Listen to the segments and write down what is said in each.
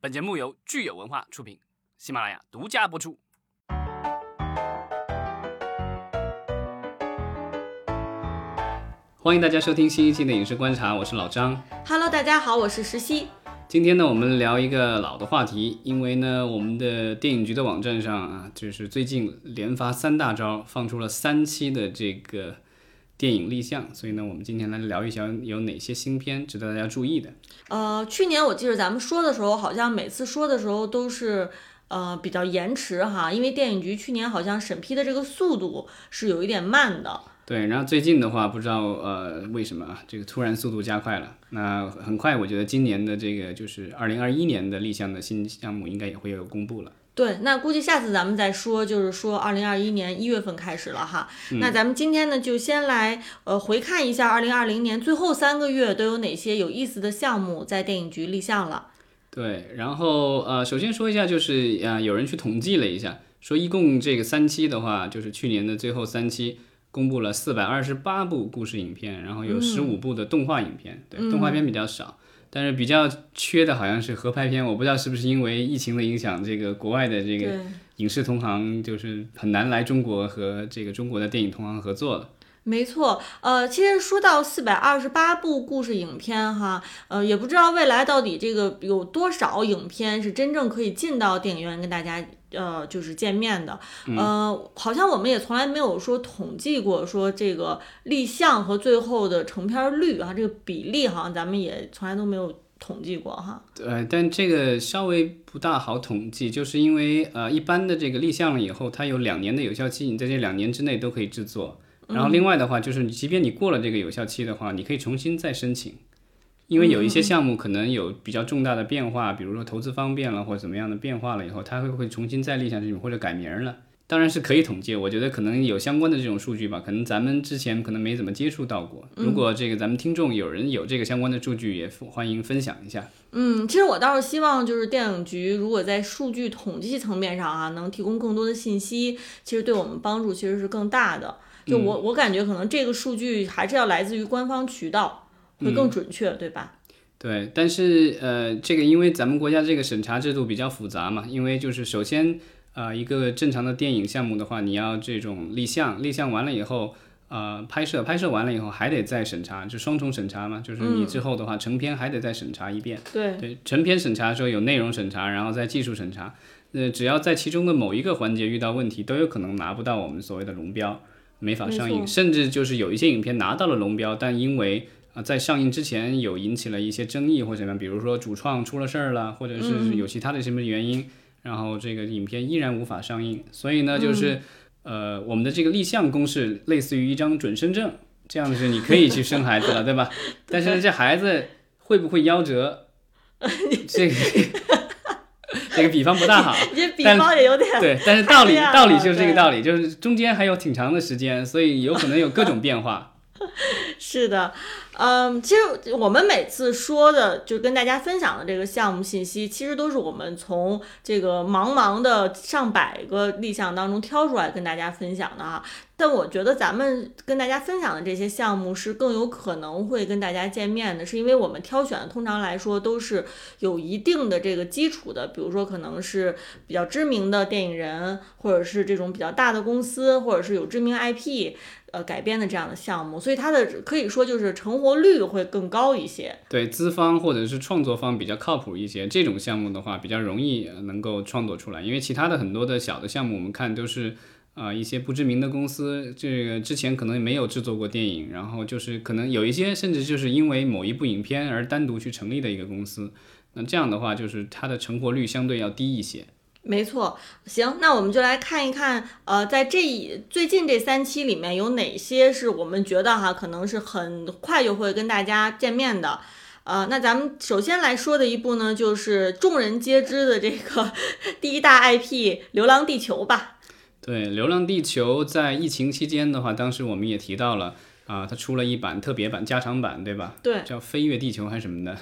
本节目由聚友文化出品，喜马拉雅独家播出。欢迎大家收听新一期的影视观察，我是老张。Hello，大家好，我是石溪。今天呢，我们聊一个老的话题，因为呢，我们的电影局的网站上啊，就是最近连发三大招，放出了三期的这个电影立项，所以呢，我们今天来聊一聊有哪些新片值得大家注意的。呃，去年我记得咱们说的时候，好像每次说的时候都是呃比较延迟哈，因为电影局去年好像审批的这个速度是有一点慢的。对，然后最近的话，不知道呃为什么啊，这个突然速度加快了。那很快，我觉得今年的这个就是二零二一年的立项的新项目，应该也会有公布了。对，那估计下次咱们再说，就是说二零二一年一月份开始了哈。那咱们今天呢，就先来呃回看一下二零二零年最后三个月都有哪些有意思的项目在电影局立项了。对，然后呃，首先说一下，就是啊、呃，有人去统计了一下，说一共这个三期的话，就是去年的最后三期。公布了四百二十八部故事影片，然后有十五部的动画影片，对，动画片比较少，但是比较缺的好像是合拍片，我不知道是不是因为疫情的影响，这个国外的这个影视同行就是很难来中国和这个中国的电影同行合作了。没错，呃，其实说到四百二十八部故事影片哈，呃，也不知道未来到底这个有多少影片是真正可以进到电影院跟大家呃就是见面的，呃，好像我们也从来没有说统计过说这个立项和最后的成片率啊，这个比例好像咱们也从来都没有统计过哈。对，但这个稍微不大好统计，就是因为呃一般的这个立项了以后，它有两年的有效期，你在这两年之内都可以制作。然后另外的话，就是你即便你过了这个有效期的话，你可以重新再申请，因为有一些项目可能有比较重大的变化，比如说投资方便了或者怎么样的变化了以后，它会会重新再立项申请或者改名了。当然是可以统计，我觉得可能有相关的这种数据吧，可能咱们之前可能没怎么接触到过。如果这个咱们听众有人有这个相关的数据，也欢迎分享一下。嗯，其实我倒是希望就是电影局如果在数据统计层面上啊，能提供更多的信息，其实对我们帮助其实是更大的。就我我感觉可能这个数据还是要来自于官方渠道，会更准确，嗯、对吧？对，但是呃，这个因为咱们国家这个审查制度比较复杂嘛，因为就是首先呃一个正常的电影项目的话，你要这种立项，立项完了以后，呃拍摄，拍摄完了以后还得再审查，就双重审查嘛，就是你之后的话、成片还得再审查一遍。对对，成片审查的时候有内容审查，然后再技术审查，呃只要在其中的某一个环节遇到问题，都有可能拿不到我们所谓的龙标。没法上映，甚至就是有一些影片拿到了龙标，但因为啊在上映之前有引起了一些争议或者什么，比如说主创出了事儿了，或者是有其他的什么原因，然后这个影片依然无法上映。所以呢，就是、呃我们的这个立项公式类似于一张准生证，这样是你可以去生孩子了，对吧？但是呢，这孩子会不会夭折？这个。这个比方不大好，这比方也有点对，但是道理道理就是这个道理，就是中间还有挺长的时间，所以有可能有各种变化。是的，嗯，其实我们每次说的，就跟大家分享的这个项目信息，其实都是我们从这个茫茫的上百个立项当中挑出来跟大家分享的哈。但我觉得咱们跟大家分享的这些项目是更有可能会跟大家见面的，是因为我们挑选的通常来说都是有一定的这个基础的，比如说可能是比较知名的电影人，或者是这种比较大的公司，或者是有知名 IP。呃，改编的这样的项目，所以它的可以说就是成活率会更高一些。对，资方或者是创作方比较靠谱一些，这种项目的话比较容易能够创作出来。因为其他的很多的小的项目，我们看都是啊、一些不知名的公司，这个之前可能没有制作过电影，然后就是可能有一些甚至就是因为某一部影片而单独去成立的一个公司。那这样的话，就是它的成活率相对要低一些。没错，行，那我们就来看一看，呃，在这一最近这三期里面有哪些是我们觉得哈，可能是很快就会跟大家见面的。呃，那咱们首先来说的一部呢，就是众人皆知的这个 第一大 IP《流浪地球》吧。对，《流浪地球》在疫情期间的话，当时我们也提到了啊、它出了一版特别版加长版，对吧？对，叫《飞越地球》还是什么的。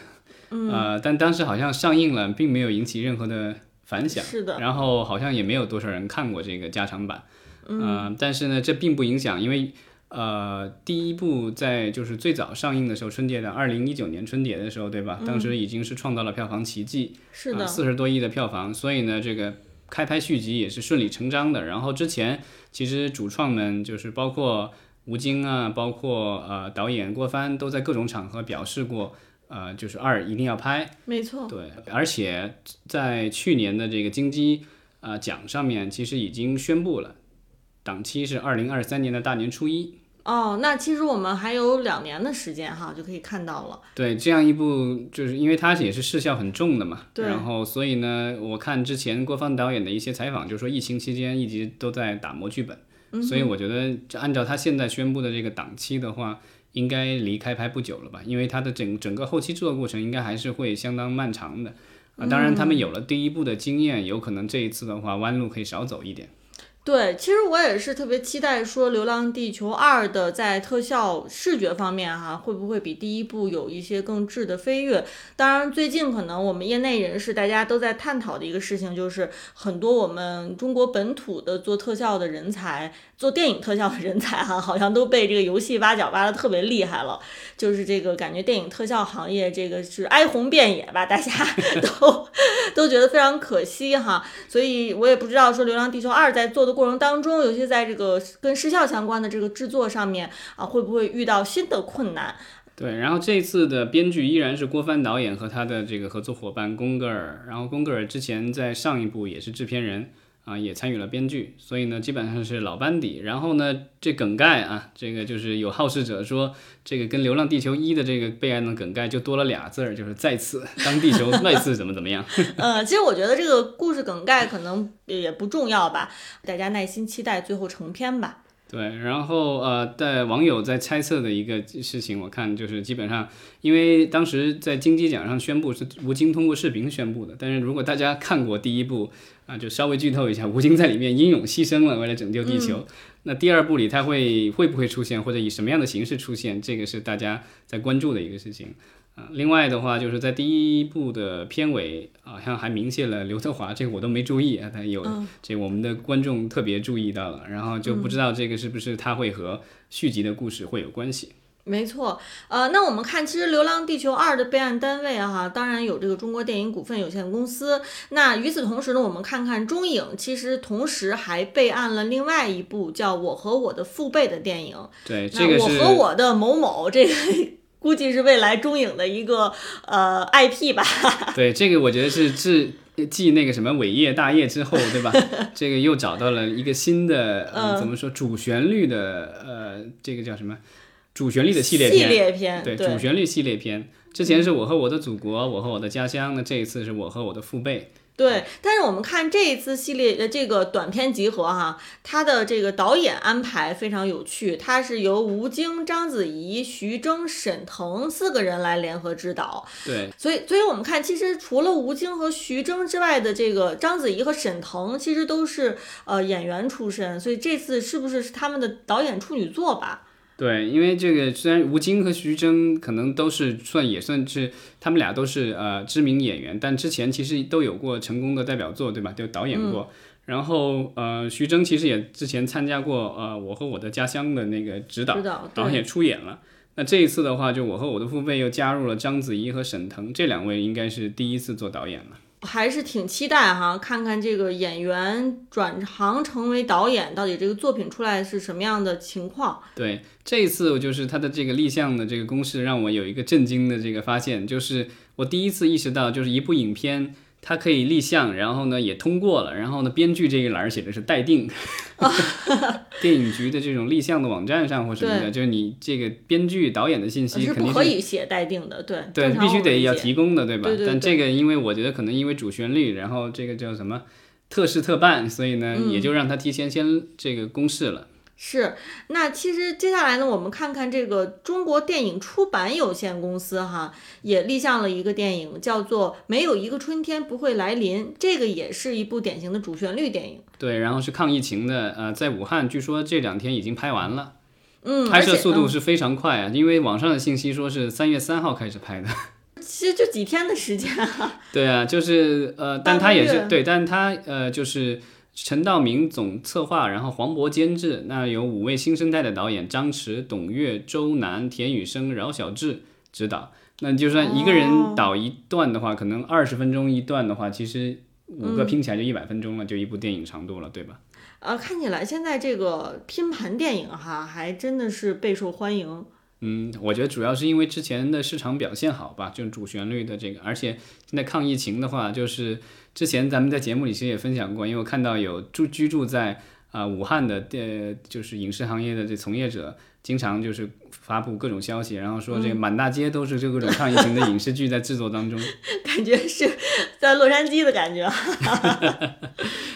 嗯。呃，但当时好像上映了，并没有引起任何的反响。是的。然后好像也没有多少人看过这个加长版。嗯、但是呢，这并不影响，因为呃，第一部在就是最早上映的时候，春节的，二零一九年春节的时候，对吧？当时已经是创造了票房奇迹，是的，四十多亿的票房，所以呢，这个开拍续集也是顺理成章的。然后之前其实主创们就是包括吴京啊，包括呃导演郭帆都在各种场合表示过，呃，就是二一定要拍，没错，对，而且在去年的这个金鸡啊奖上面，其实已经宣布了。档期是二零二三年的大年初一哦，那其实我们还有两年的时间哈，就可以看到了。对，这样一部就是因为它也是视效很重的嘛，对。然后所以呢，我看之前郭帆导演的一些采访，就说疫情期间一直都在打磨剧本，所以我觉得按照他现在宣布的这个档期的话，应该离开拍不久了吧？因为它的整整个后期制作过程应该还是会相当漫长的啊。当然，他们有了第一部的经验，有可能这一次的话弯路可以少走一点。对，其实我也是特别期待说《流浪地球二》的在特效视觉方面哈，会不会比第一部有一些更质的飞跃？当然，最近可能我们业内人士大家都在探讨的一个事情，就是很多我们中国本土的做特效的人才。做电影特效的人才哈，好像都被这个游戏挖角挖的特别厉害了。就是这个感觉，电影特效行业这个是哀鸿遍野吧，大家 都都觉得非常可惜哈。所以我也不知道说《流浪地球二》在做的过程当中，尤其在这个跟失效相关的这个制作上面啊，会不会遇到新的困难？对，然后这次的编剧依然是郭帆导演和他的这个合作伙伴宫格尔，然后宫格尔之前在上一部也是制片人。啊，也参与了编剧，所以呢，基本上是老班底。然后呢，这梗概啊，这个就是有好事者说，这个跟《流浪地球一》的这个备案的梗概就多了俩字儿，就是再次当地球再次怎么怎么样。呃，其实我觉得这个故事梗概可能也不重要吧，大家耐心期待最后成片吧。对，然后呃，在网友在猜测的一个事情，我看就是基本上，因为当时在金鸡奖上宣布是吴京通过视频宣布的，但是如果大家看过第一部啊，就稍微剧透一下，吴京在里面英勇牺牲了，为了拯救地球。那第二部里他会会不会出现，或者以什么样的形式出现，这个是大家在关注的一个事情。啊，另外的话就是在第一部的片尾，好像还明谢了刘德华，这个我都没注意啊，他有这我们的观众特别注意到了，然后就不知道这个是不是他会和续集的故事会有关系。没错，呃，那我们看，其实《流浪地球二》的备案单位哈，当然有这个中国电影股份有限公司。那与此同时呢，我们看看中影，其实同时还备案了另外一部叫《我和我的父辈》的电影。对，这个是我和我的某某这个。估计是未来中影的一个呃 IP 吧。对，这个我觉得是继继那个什么伟业大业之后，对吧？这个又找到了一个新的，呃，怎么说主旋律的呃，这个叫什么？主旋律的系列片。系列片，对，主旋律系列片。之前是我和我的祖国，我和我的家乡，那这一次是我和我的父辈。对，但是我们看这一次系列的这个短片集合哈，它的这个导演安排非常有趣，它是由吴京、章子怡、徐峥、沈腾四个人来联合执导。对，所以，所以我们看，其实除了吴京和徐峥之外的这个章子怡和沈腾，其实都是呃演员出身，所以这次是不是是他们的导演处女作吧？对，因为这个虽然吴京和徐峥可能都是算也算是他们俩都是呃知名演员，但之前其实都有过成功的代表作，对吧？就导演过。然后呃，徐峥其实也之前参加过呃《我和我的家乡》的那个指导，导演出演了。那这一次的话，就我和我的父辈又加入了章子怡和沈腾这两位，应该是第一次做导演了。还是挺期待哈，看看这个演员转行成为导演，到底这个作品出来是什么样的情况？对，这一次我就是他的这个立项的这个公式，让我有一个震惊的这个发现，就是我第一次意识到，就是一部影片。它可以立项，然后呢也通过了，然后呢编剧这一栏写的是待定，电影局的这种立项的网站上或什么的，就是你这个编剧导演的信息肯定是可以写待定的，对对，必须得要提供的，对吧？但这个因为我觉得可能因为主旋律，然后这个叫什么特事特办，所以呢也就让他提前先这个公示了。是，那其实接下来呢，我们看看这个中国电影出版有限公司哈，也立项了一个电影，叫做《没有一个春天不会来临》，这个也是一部典型的主旋律电影。对，然后是抗疫情的，呃，在武汉，据说这两天已经拍完了，嗯，拍摄速度是非常快啊，因为网上的信息说是三月三号开始拍的，其实就几天的时间啊。对啊，就是呃，但他也是对，但他呃就是。陈道明总策划，然后黄渤监制，那有五位新生代的导演张弛、董越、周楠、田雨生、饶晓志执导。那就算一个人导一段的话，可能二十分钟一段的话，其实五个拼起来就一百分钟了，就一部电影长度了，对吧？呃，看起来现在这个拼盘电影哈，还真的是备受欢迎。嗯，我觉得主要是因为之前的市场表现好吧，就是主旋律的这个，而且现在抗疫情的话，就是之前咱们在节目里其实也分享过，因为我看到有住居住在啊武汉的呃，就是影视行业的这从业者，经常就是发布各种消息，然后说这个满大街都是这各种抗疫型的影视剧在制作当中，感觉是在洛杉矶的感觉。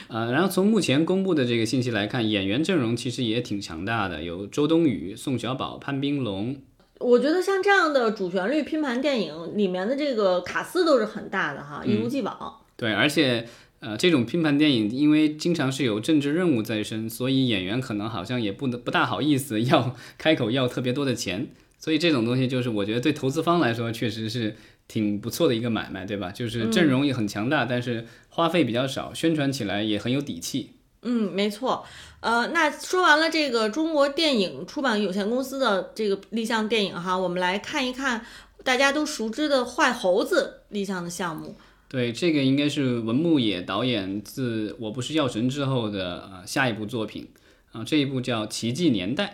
呃，然后从目前公布的这个信息来看，演员阵容其实也挺强大的，有周冬雨、宋小宝、潘斌龙。我觉得像这样的主旋律拼盘电影里面的这个卡司都是很大的哈，一如既往。对，而且呃，这种拼盘电影因为经常是有政治任务在身，所以演员可能好像也不能不大好意思 要开口要特别多的钱，所以这种东西就是我觉得对投资方来说确实是。挺不错的一个买卖，对吧？就是阵容也很强大，但是花费比较少，宣传起来也很有底气。嗯，没错。呃，那说完了这个中国电影出版有限公司的这个立项电影哈，我们来看一看大家都熟知的坏猴子立项的项目。对，这个应该是文牧野导演自《我不是药神》之后的呃下一部作品啊，这一部叫《奇迹年代》。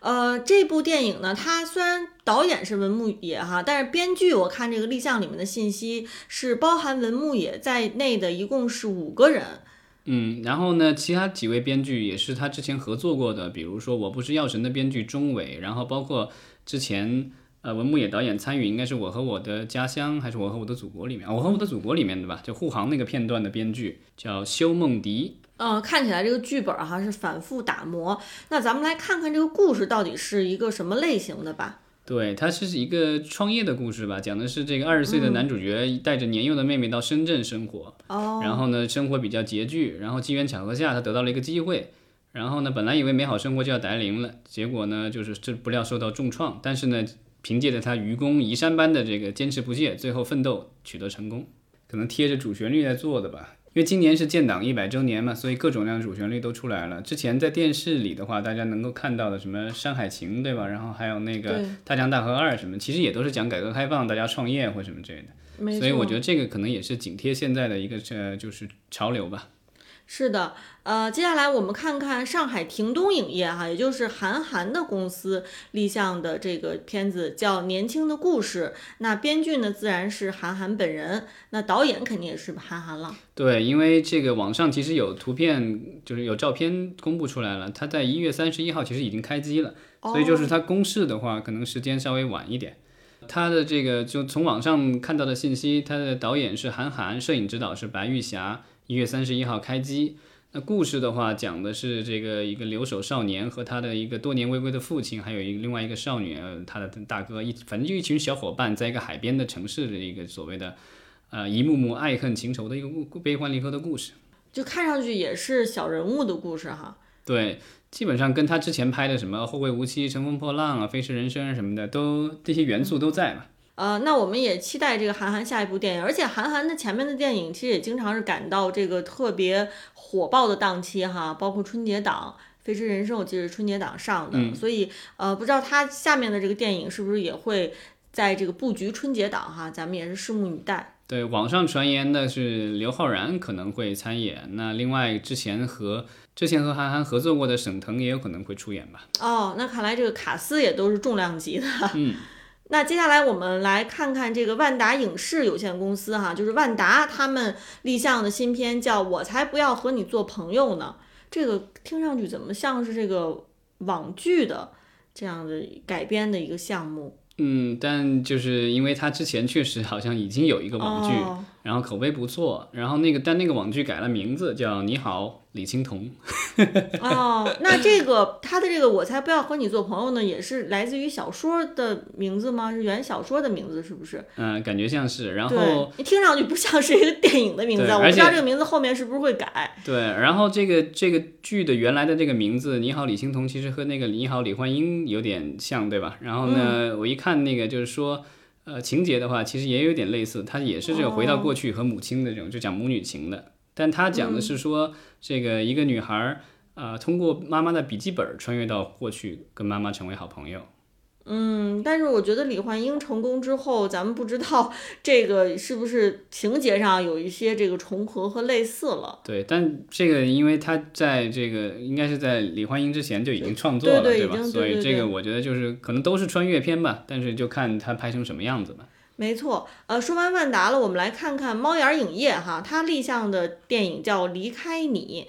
呃，这部电影呢，它虽然导演是文牧野哈，但是编剧我看这个立项里面的信息是包含文牧野在内的，一共是五个人。嗯，然后呢，其他几位编剧也是他之前合作过的，比如说《我不是药神》的编剧钟伟，然后包括之前呃文牧野导演参与，应该是我和我的家乡还是我和我的祖国里面，我和我的祖国里面的吧，就护航那个片段的编剧叫修梦迪。嗯，看起来这个剧本哈是反复打磨。那咱们来看看这个故事到底是一个什么类型的吧。对，它是一个创业的故事吧，讲的是这个二十岁的男主角带着年幼的妹妹到深圳生活，哦，然后呢生活比较拮据，然后机缘巧合下他得到了一个机会，然后呢本来以为美好生活就要来临了，结果呢就是这不料受到重创，但是呢凭借着他愚公移山般的这个坚持不懈，最后奋斗取得成功，可能贴着主旋律在做的吧。因为今年是建党一百周年嘛，所以各种各样的主旋律都出来了。之前在电视里的话，大家能够看到的什么《山海情》，对吧？然后还有那个《大江大河二》什么，其实也都是讲改革开放、大家创业或什么之类的。所以我觉得这个可能也是紧贴现在的一个呃，就是潮流吧。是的，呃，接下来我们看看上海亭东影业哈，也就是韩寒的公司立项的这个片子叫《年轻的故事》。那编剧呢，自然是韩寒本人，那导演肯定也是韩寒了。对，因为这个网上其实有图片，就是有照片公布出来了。他在一月三十一号其实已经开机了，所以就是他公示的话，可能时间稍微晚一点。他的这个就从网上看到的信息，他的导演是韩寒，摄影指导是白玉霞。一月三十一号开机。那故事的话，讲的是这个一个留守少年和他的一个多年未归的父亲，还有一个另外一个少女，他的大哥一，反正就一群小伙伴，在一个海边的城市的一个所谓的，呃，一幕幕爱恨情仇的一个故悲欢离合的故事。就看上去也是小人物的故事哈。对，基本上跟他之前拍的什么《后会无期》《乘风破浪》啊，《飞驰人生》什么的，都这些元素都在嘛。呃，那我们也期待这个韩寒下一部电影，而且韩寒的前面的电影其实也经常是赶到这个特别火爆的档期哈，包括春节档《飞驰人生》，我记得是春节档上的，所以呃，不知道他下面的这个电影是不是也会在这个布局春节档哈，咱们也是拭目以待。对，网上传言的是刘昊然可能会参演，那另外之前和之前和韩寒合作过的沈腾也有可能会出演吧？哦，那看来这个卡斯也都是重量级的。嗯。那接下来我们来看看这个万达影视有限公司哈，就是万达他们立项的新片叫《我才不要和你做朋友呢》，这个听上去怎么像是这个网剧的这样的改编的一个项目？嗯，但就是因为他之前确实好像已经有一个网剧，然后口碑不错，然后那个但那个网剧改了名字叫《你好》。李青桐，哦，那这个他的这个我才不要和你做朋友呢，也是来自于小说的名字吗？是原小说的名字是不是？嗯，感觉像是。然后你听上去不像是一个电影的名字，我不知道这个名字后面是不是会改。对，然后这个这个剧的原来的这个名字《你好，李青桐》其实和那个《你好，李焕英》有点像，对吧？然后呢，我一看那个就是说，呃，情节的话其实也有点类似，它也是这个回到过去和母亲的这种，就讲母女情的。但他讲的是说，这个一个女孩儿，呃，通过妈妈的笔记本穿越到过去，跟妈妈成为好朋友。嗯，但是我觉得李焕英成功之后，咱们不知道 这个是不是情节上有一些这个重合和类似了。对，但这个因为他在这个应该是在李焕英之前就已经创作了，对吧？所以这个我觉得就是可能都是穿越片吧，但是就看他拍成什么样子吧。没错，呃，说完万达了，我们来看看猫眼影业哈，它立项的电影叫《离开你》。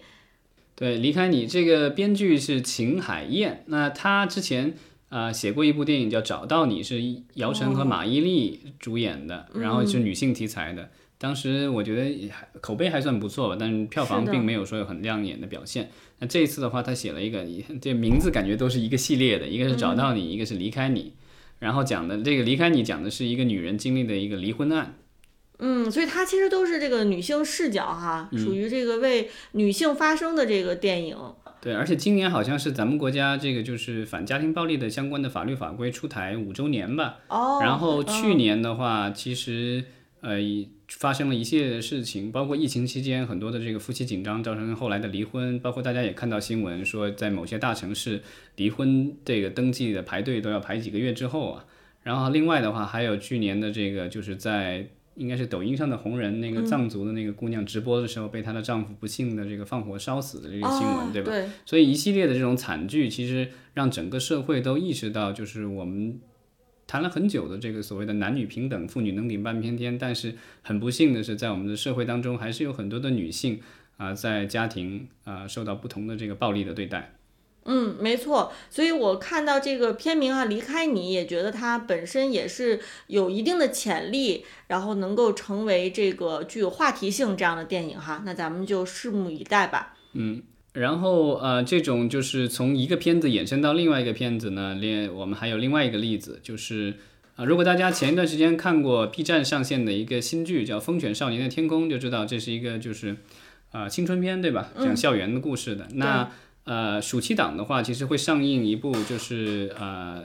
对，《离开你》这个编剧是秦海燕，那他之前。啊，写过一部电影叫《找到你》，是姚晨和马伊琍主演的，然后是女性题材的。当时我觉得口碑还算不错吧，但是票房并没有说有很亮眼的表现。那这一次的话，他写了一个，这名字感觉都是一个系列的，一个是找到你，一个是离开你。然后讲的这个离开你，讲的是一个女人经历的一个离婚案。嗯，所以它其实都是这个女性视角哈，属于这个为女性发声的这个电影。对，而且今年好像是咱们国家这个就是反家庭暴力的相关的法律法规出台五周年吧。哦。然后去年的话，其实呃发生了一系列的事情，包括疫情期间很多的这个夫妻紧张造成后来的离婚，包括大家也看到新闻说，在某些大城市离婚这个登记的排队都要排几个月之后啊。然后另外的话，还有去年的这个就是在。应该是抖音上的红人，那个藏族的那个姑娘直播的时候被她的丈夫不幸的这个放火烧死的这个新闻，对吧？对。所以一系列的这种惨剧，其实让整个社会都意识到，就是我们谈了很久的这个所谓的男女平等、妇女能顶半边天，但是很不幸的是，在我们的社会当中，还是有很多的女性啊，在家庭啊受到不同的这个暴力的对待。嗯，没错，所以我看到这个片名啊，离开你也觉得它本身也是有一定的潜力，然后能够成为这个具有话题性这样的电影哈，那咱们就拭目以待吧。嗯，然后呃，这种就是从一个片子衍生到另外一个片子呢，另我们还有另外一个例子，就是啊，如果大家前一段时间看过 B 站上线的一个新剧叫《风犬少年的天空》，就知道这是一个就是啊青春片对吧？讲校园的故事的那。呃，暑期档的话，其实会上映一部，就是呃，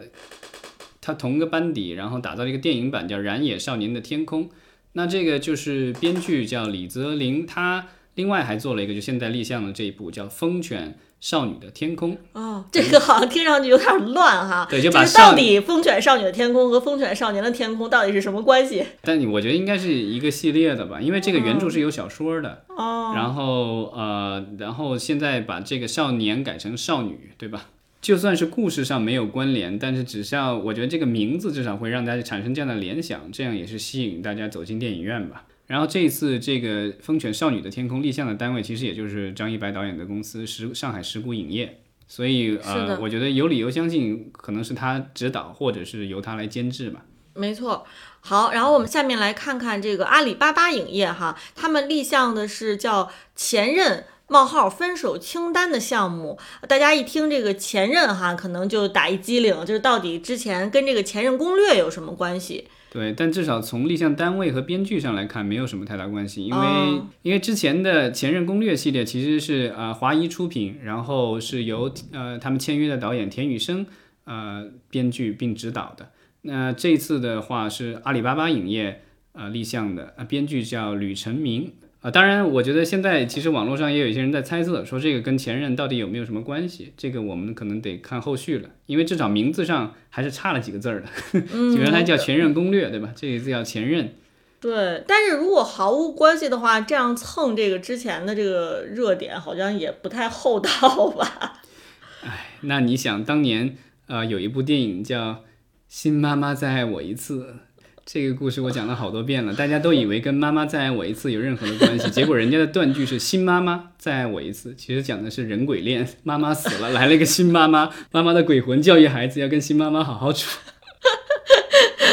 它同个班底，然后打造了一个电影版，叫《燃野少年的天空》。那这个就是编剧叫李泽林，他另外还做了一个，就现在立项的这一部叫《风犬》。少女的天空哦，这个好像听上去有点乱哈。对，就把到底风犬少女的天空和风犬少年的天空到底是什么关系？但你我觉得应该是一个系列的吧，因为这个原著是有小说的哦。然后呃，然后现在把这个少年改成少女，对吧？就算是故事上没有关联，但是只是要我觉得这个名字至少会让大家产生这样的联想，这样也是吸引大家走进电影院吧。然后这一次这个《风犬少女的天空》立项的单位，其实也就是张一白导演的公司石上海石鼓影业，所以呃，我觉得有理由相信可能是他指导，或者是由他来监制吧。没错，好，然后我们下面来看看这个阿里巴巴影业哈，他们立项的是叫《前任冒号分手清单》的项目，大家一听这个前任哈，可能就打一激灵，就是到底之前跟这个前任攻略有什么关系？对，但至少从立项单位和编剧上来看，没有什么太大关系，因为因为之前的《前任攻略》系列其实是呃华谊出品，然后是由呃他们签约的导演田雨生呃编剧并执导的。那这次的话是阿里巴巴影业呃立项的，呃编剧叫吕成明。啊，当然，我觉得现在其实网络上也有一些人在猜测，说这个跟前任到底有没有什么关系？这个我们可能得看后续了，因为至少名字上还是差了几个字儿的，原来叫《前任攻略》，对吧？这一次叫《前任》。对，但是如果毫无关系的话，这样蹭这个之前的这个热点，好像也不太厚道吧？哎，那你想，当年呃有一部电影叫《新妈妈再爱我一次》。这个故事我讲了好多遍了，大家都以为跟妈妈再爱我一次有任何的关系，结果人家的断句是新妈妈再爱我一次，其实讲的是人鬼恋，妈妈死了，来了一 个新妈妈，妈妈的鬼魂教育孩子要跟新妈妈好好处。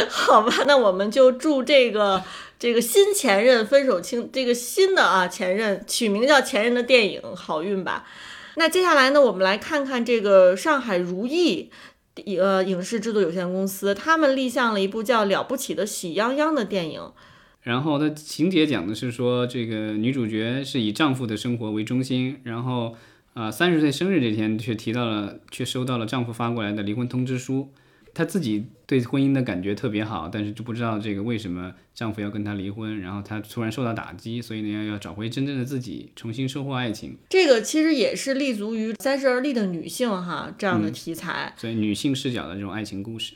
好吧，那我们就祝这个这个新前任分手清这个新的啊前任取名叫前任的电影好运吧。那接下来呢，我们来看看这个上海如意。呃，影视制作有限公司，他们立项了一部叫《了不起的喜羊羊》的电影。然后它情节讲的是说，这个女主角是以丈夫的生活为中心，然后呃，三十岁生日这天却提到了，却收到了丈夫发过来的离婚通知书。她自己对婚姻的感觉特别好，但是就不知道这个为什么丈夫要跟她离婚，然后她突然受到打击，所以呢要要找回真正的自己，重新收获爱情。这个其实也是立足于三十而立的女性哈这样的题材，所以女性视角的这种爱情故事。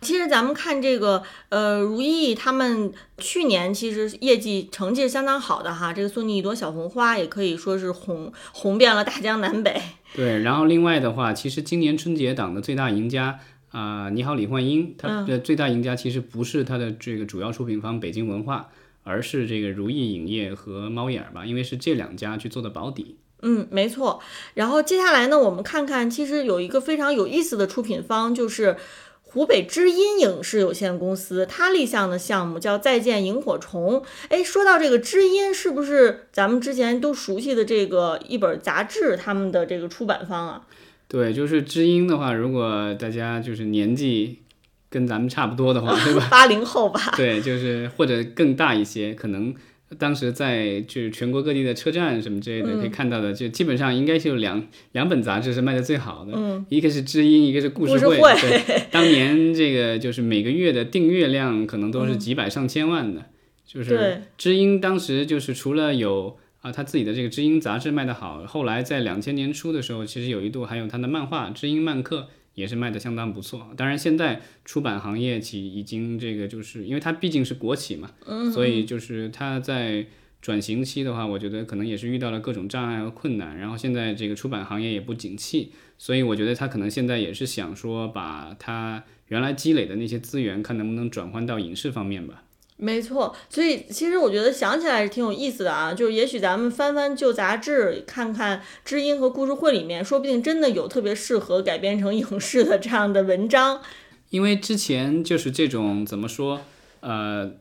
其实咱们看这个，呃，如意他们去年其实业绩成绩是相当好的哈。这个送你一朵小红花也可以说是红红遍了大江南北。对，然后另外的话，其实今年春节档的最大赢家啊，你好，李焕英，它的最大赢家其实不是它的这个主要出品方北京文化，而是这个如意影业和猫眼儿吧，因为是这两家去做的保底。嗯，没错。然后接下来呢，我们看看，其实有一个非常有意思的出品方就是。湖北知音影视有限公司，它立项的项目叫《再见萤火虫》。哎，说到这个知音，是不是咱们之前都熟悉的这个一本杂志，他们的这个出版方啊？对，就是知音的话，如果大家就是年纪跟咱们差不多的话，对吧？八零后吧。对，就是或者更大一些，可能。当时在就是全国各地的车站什么之类的可以看到的，就基本上应该就两两本杂志是卖的最好的，一个是知音，一个是故事会。对，当年这个就是每个月的订阅量可能都是几百上千万的，就是知音当时就是除了有啊他自己的这个知音杂志卖得好，后来在两千年初的时候，其实有一度还有他的漫画《知音漫客》。也是卖得相当不错，当然现在出版行业其已经这个就是因为它毕竟是国企嘛，所以就是它在转型期的话，我觉得可能也是遇到了各种障碍和困难，然后现在这个出版行业也不景气，所以我觉得他可能现在也是想说把他原来积累的那些资源，看能不能转换到影视方面吧。没错，所以其实我觉得想起来是挺有意思的啊，就是也许咱们翻翻旧杂志，看看《知音》和《故事会》里面，说不定真的有特别适合改编成影视的这样的文章。因为之前就是这种怎么说，呃，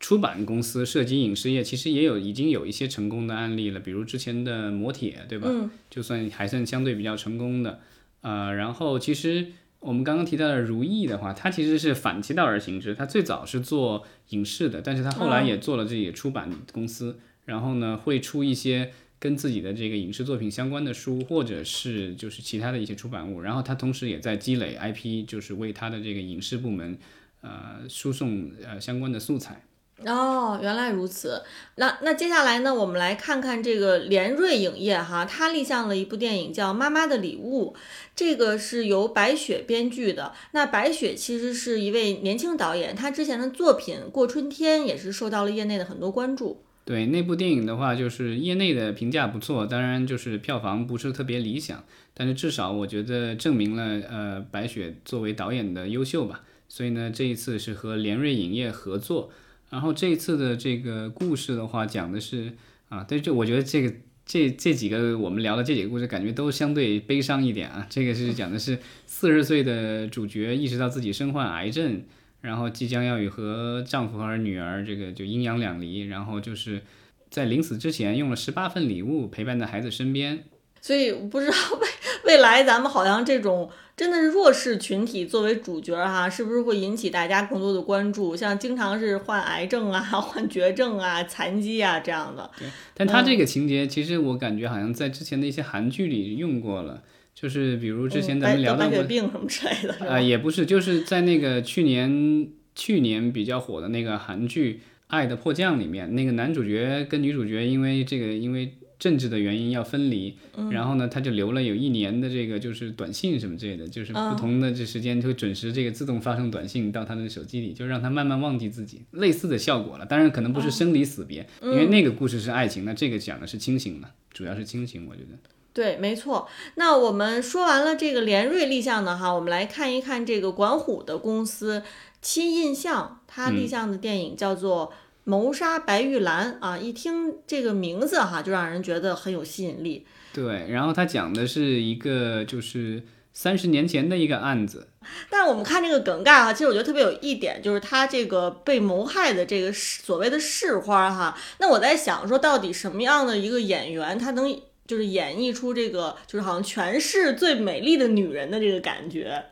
出版公司涉及影视业，其实也有已经有一些成功的案例了，比如之前的《磨铁》，对吧？嗯。就算还算相对比较成功的，呃，然后其实。我们刚刚提到的如意的话，它其实是反其道而行之。它最早是做影视的，但是它后来也做了自己出版公司，然后呢会出一些跟自己的这个影视作品相关的书，或者是就是其他的一些出版物。然后它同时也在积累 IP，就是为它的这个影视部门呃输送呃相关的素材。哦，原来如此。那那接下来呢，我们来看看这个联瑞影业哈，它立项了一部电影叫《妈妈的礼物》，这个是由白雪编剧的。那白雪其实是一位年轻导演，她之前的作品《过春天》也是受到了业内的很多关注。对那部电影的话，就是业内的评价不错，当然就是票房不是特别理想，但是至少我觉得证明了呃白雪作为导演的优秀吧。所以呢，这一次是和联瑞影业合作。然后这一次的这个故事的话，讲的是啊，对，就我觉得这个这这几个我们聊的这几个故事，感觉都相对悲伤一点啊。这个是讲的是四十岁的主角意识到自己身患癌症，然后即将要与和丈夫和女儿这个就阴阳两离，然后就是在临死之前用了十八份礼物陪伴在孩子身边。所以不知道为 未来咱们好像这种。真的是弱势群体作为主角哈，是不是会引起大家更多的关注？像经常是患癌症啊、患绝症啊、残疾啊这样的。对，但他这个情节其实我感觉好像在之前的一些韩剧里用过了，就是比如之前咱们聊到过病什么之类的。啊，也不是，就是在那个去年去年比较火的那个韩剧《爱的迫降》里面，那个男主角跟女主角因为这个因为。政治的原因要分离，然后呢，他就留了有一年的这个就是短信什么之类的，就是不同的这时间会准时这个自动发送短信到他的手机里，就让他慢慢忘记自己，类似的效果了。当然可能不是生离死别，因为那个故事是爱情，那这个讲的是亲情嘛，主要是亲情，我觉得。对，没错。那我们说完了这个连瑞立项的哈，我们来看一看这个管虎的公司七印象，它立项的电影叫做。谋杀白玉兰啊，一听这个名字哈，就让人觉得很有吸引力。对，然后他讲的是一个就是三十年前的一个案子。但是我们看这个梗概哈，其实我觉得特别有一点，就是他这个被谋害的这个所谓的市花哈。那我在想说，到底什么样的一个演员，他能就是演绎出这个就是好像全市最美丽的女人的这个感觉？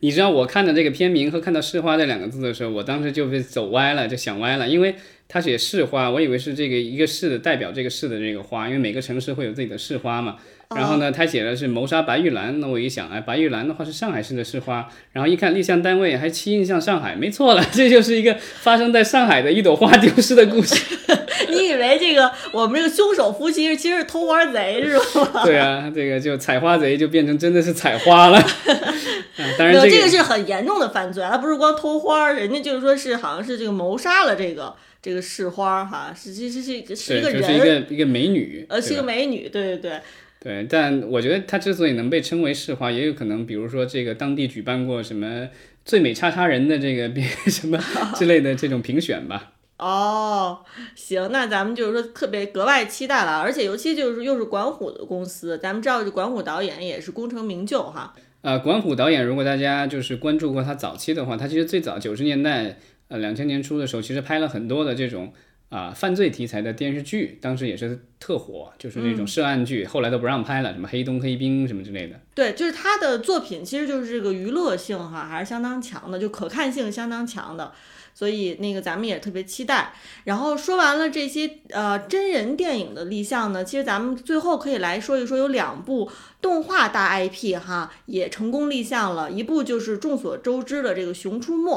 你知道我看到这个片名和看到市花这两个字的时候，我当时就被走歪了，就想歪了，因为它写市花，我以为是这个一个市的代表这个市的这个花，因为每个城市会有自己的市花嘛。然后呢，他写的是谋杀白玉兰，那我一想，哎，白玉兰的话是上海市的市花，然后一看立项单位还七印象上海，没错了，这就是一个发生在上海的一朵花丢失的故事。你以为这个我们这个凶手夫妻其实是偷花贼是吧？对啊，这个就采花贼就变成真的是采花了。当然，这个是很严重的犯罪，他不是光偷花，人家就是说是好像是这个谋杀了这个这个市花哈，是其实是是一个人，是一个一个美女，呃，是一个美女，对对对。对，但我觉得他之所以能被称为市花，也有可能，比如说这个当地举办过什么最美叉叉人的这个 什么 之类的这种评选吧。哦，行，那咱们就是说特别格外期待了，而且尤其就是又是管虎的公司，咱们知道这管虎导演也是功成名就哈。呃，管虎导演，如果大家就是关注过他早期的话，他其实最早九十年代呃两千年初的时候，其实拍了很多的这种。啊，犯罪题材的电视剧当时也是特火，就是那种涉案剧，后来都不让拍了，什么黑东、黑冰什么之类的。对，就是他的作品，其实就是这个娱乐性哈，还是相当强的，就可看性相当强的，所以那个咱们也特别期待。然后说完了这些呃真人电影的立项呢，其实咱们最后可以来说一说，有两部动画大 IP 哈也成功立项了，一部就是众所周知的这个《熊出没》。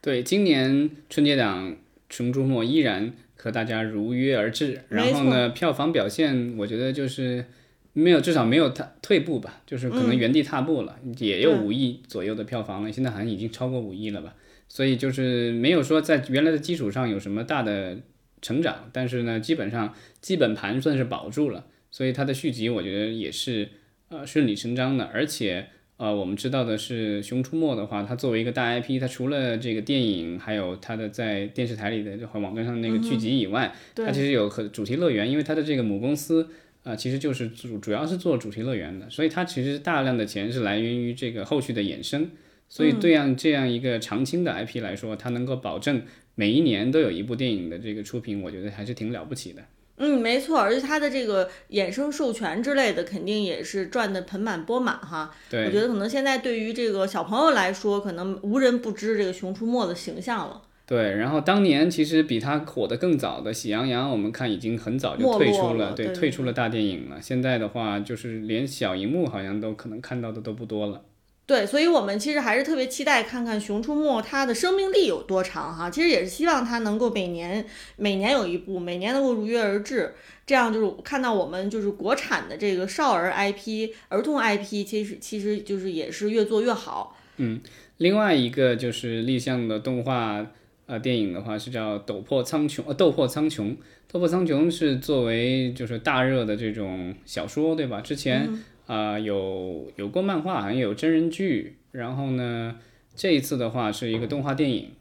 对，今年春节档《熊出没》依然。和大家如约而至，然后呢，票房表现我觉得就是没有，至少没有他退步吧，就是可能原地踏步了，也有五亿左右的票房了，现在好像已经超过五亿了吧，所以就是没有说在原来的基础上有什么大的成长，但是呢，基本上基本盘算是保住了，所以它的续集我觉得也是呃顺理成章的，而且。呃，我们知道的是，《熊出没》的话，它作为一个大 IP，它除了这个电影，还有它的在电视台里的和网站上那个剧集以外，它其实有和主题乐园，因为它的这个母公司啊，其实就是主主要是做主题乐园的，所以它其实大量的钱是来源于这个后续的衍生，所以对样这样一个长青的 IP 来说，它能够保证每一年都有一部电影的这个出品，我觉得还是挺了不起的。嗯，没错，而且它的这个衍生授权之类的，肯定也是赚得盆满钵满哈。对，我觉得可能现在对于这个小朋友来说，可能无人不知这个《熊出没》的形象了。对，然后当年其实比它火的更早的《喜羊羊》，我们看已经很早就退出了，对，退出了大电影了。现在的话，就是连小荧幕好像都可能看到的都不多了。对，所以我们其实还是特别期待看看《熊出没》它的生命力有多长哈。其实也是希望它能够每年每年有一部，每年能够如约而至，这样就是看到我们就是国产的这个少儿 IP、儿童 IP，其实其实就是也是越做越好。嗯，另外一个就是立项的动画呃电影的话是叫《斗破苍穹》呃《斗破苍穹》，《斗破苍穹》是作为就是大热的这种小说对吧？之前。啊，有有过漫画，好像有真人剧，然后呢，这一次的话是一个动画电影。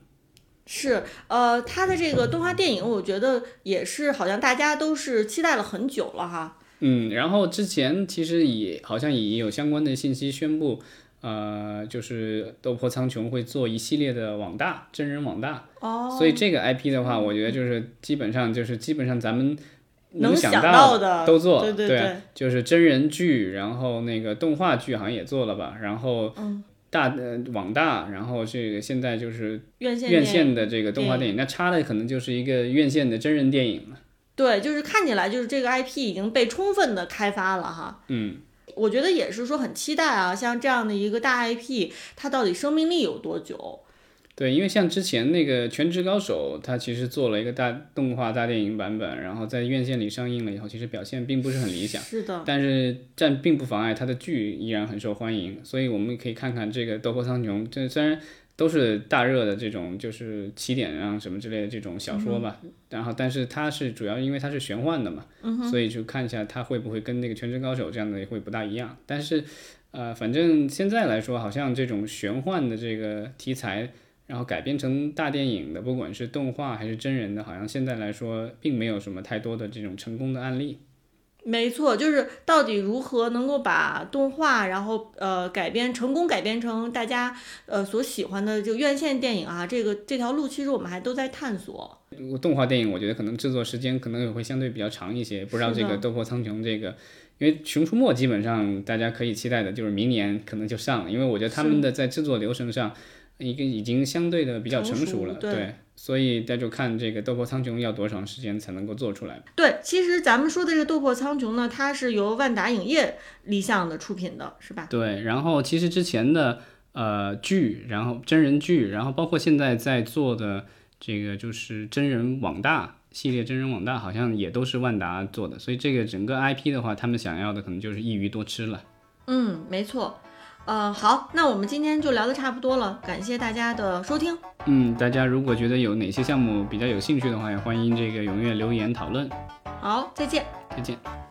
是，呃，他的这个动画电影，我觉得也是好像大家都是期待了很久了哈。嗯，然后之前其实也好像也有相关的信息宣布，呃，就是《斗破苍穹》会做一系列的网大真人网大。哦。所以这个 IP 的话，我觉得就是基本上就是基本上咱们。能想到的都做，对对对，就是真人剧，然后那个动画剧好像也做了吧，然后大呃网大，然后这个现在就是院线院线的这个动画电影，那差的可能就是一个院线的真人电影了。对，就是看起来就是这个 IP 已经被充分的开发了哈。嗯，我觉得也是说很期待啊，像这样的一个大 IP，它到底生命力有多久？对，因为像之前那个《全职高手》，它其实做了一个大动画大电影版本，然后在院线里上映了以后，其实表现并不是很理想。是的。但是但并不妨碍它的剧依然很受欢迎，所以我们可以看看这个《斗破苍穹》，这虽然都是大热的这种就是起点啊什么之类的这种小说吧，然后但是它是主要因为它是玄幻的嘛，所以就看一下它会不会跟那个《全职高手》这样的会不大一样。但是，呃，反正现在来说，好像这种玄幻的这个题材。然后改编成大电影的，不管是动画还是真人的，好像现在来说并没有什么太多的这种成功的案例。没错，就是到底如何能够把动画，然后呃改编成功改编成大家呃所喜欢的这个院线电影啊，这个这条路其实我们还都在探索。动画电影我觉得可能制作时间可能也会相对比较长一些，不知道这个《斗破苍穹》这个，因为《熊出没》基本上大家可以期待的就是明年可能就上了，因为我觉得他们的在制作流程上。一个已经相对的比较成熟了，对，所以那就看这个《斗破苍穹》要多长时间才能够做出来。对，其实咱们说的这个《斗破苍穹》呢，它是由万达影业立项的出品的，是吧？对，然后其实之前的呃剧，然后真人剧，然后包括现在在做的这个就是真人网大系列，真人网大好像也都是万达做的，所以这个整个 IP 的话，他们想要的可能就是一鱼多吃了。嗯，没错。呃，好，那我们今天就聊的差不多了，感谢大家的收听。嗯，大家如果觉得有哪些项目比较有兴趣的话，也欢迎这个踊跃留言讨论。好，再见。再见。